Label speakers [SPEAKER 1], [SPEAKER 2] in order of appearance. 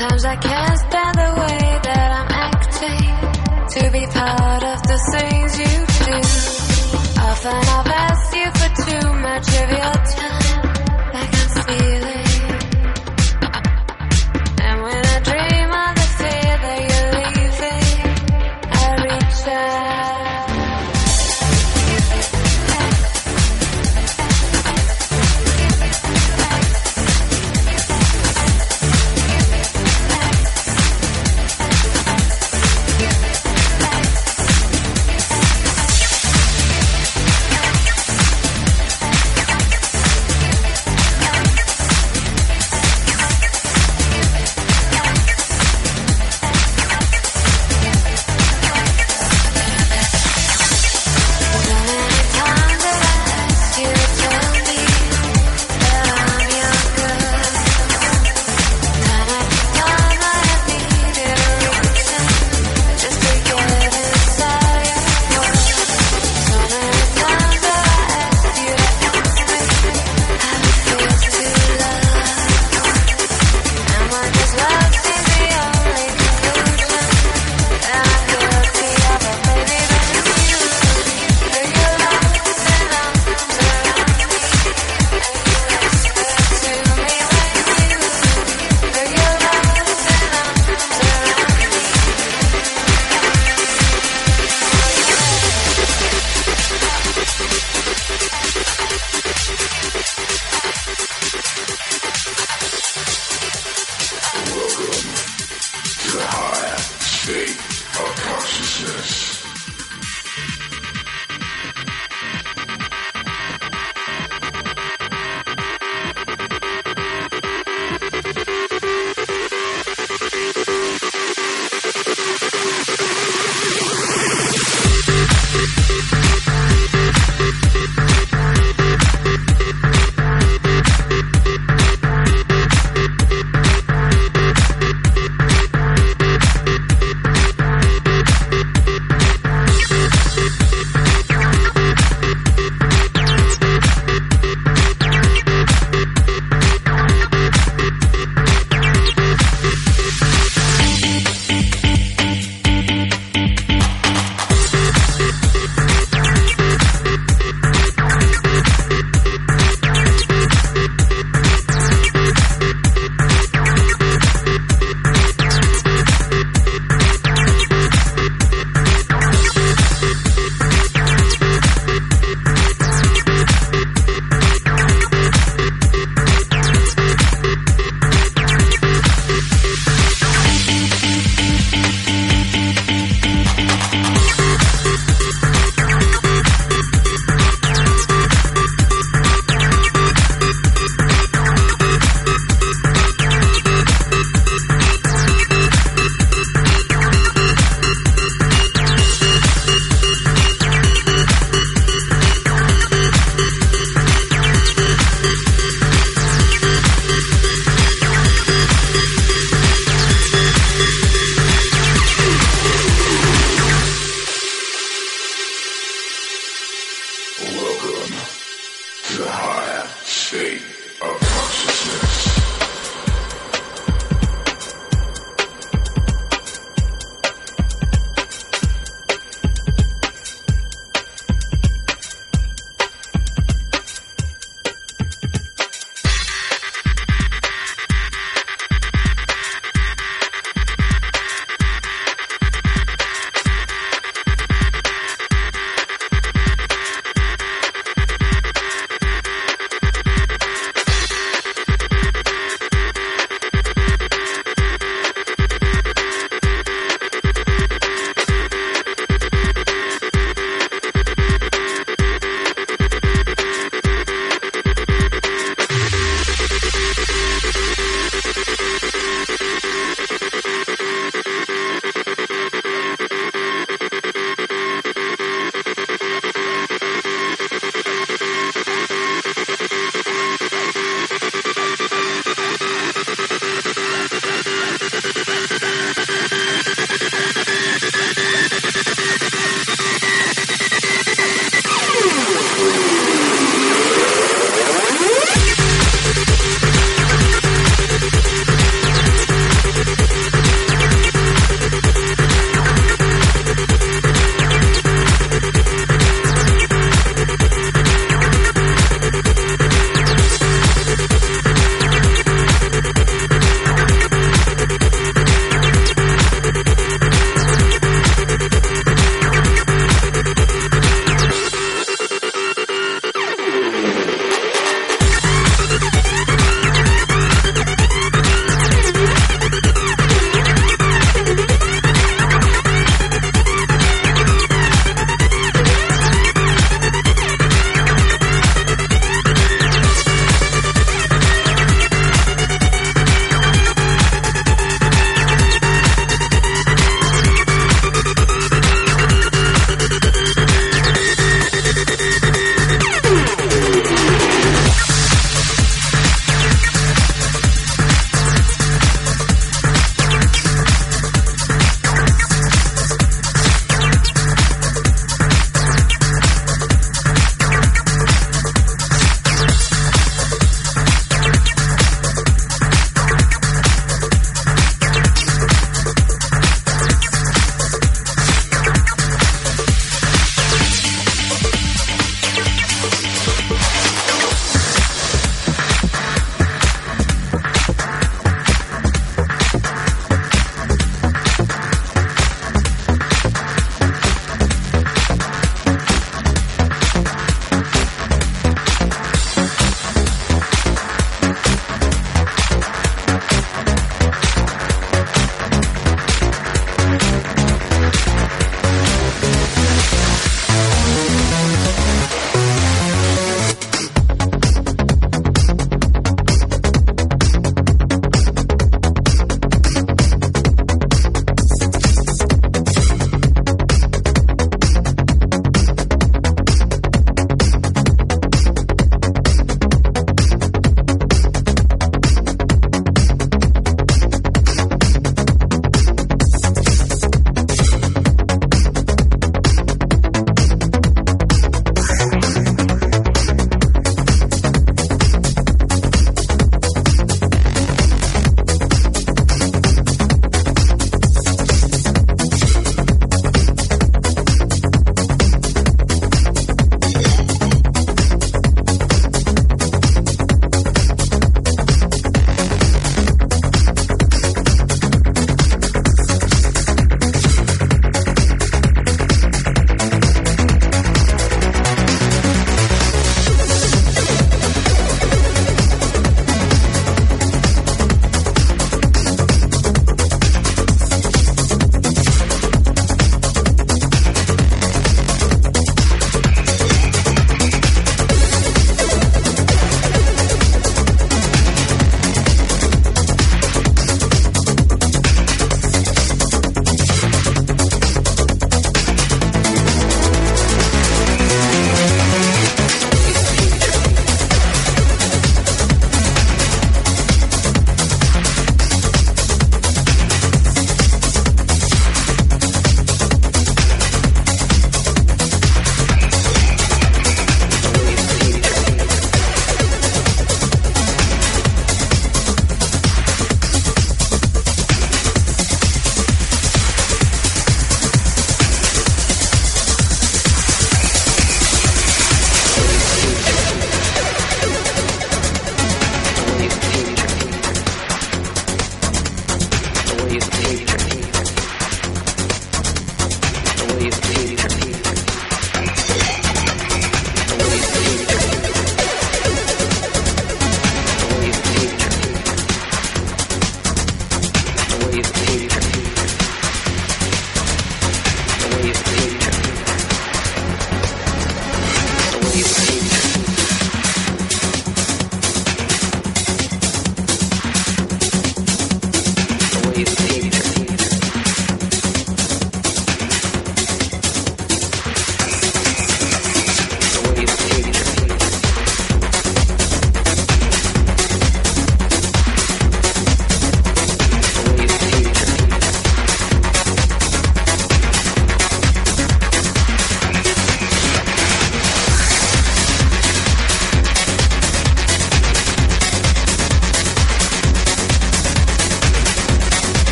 [SPEAKER 1] Sometimes I can't stand the way that I'm acting to be part of the things you do. Often I've asked you for too much of your time. I can feel it.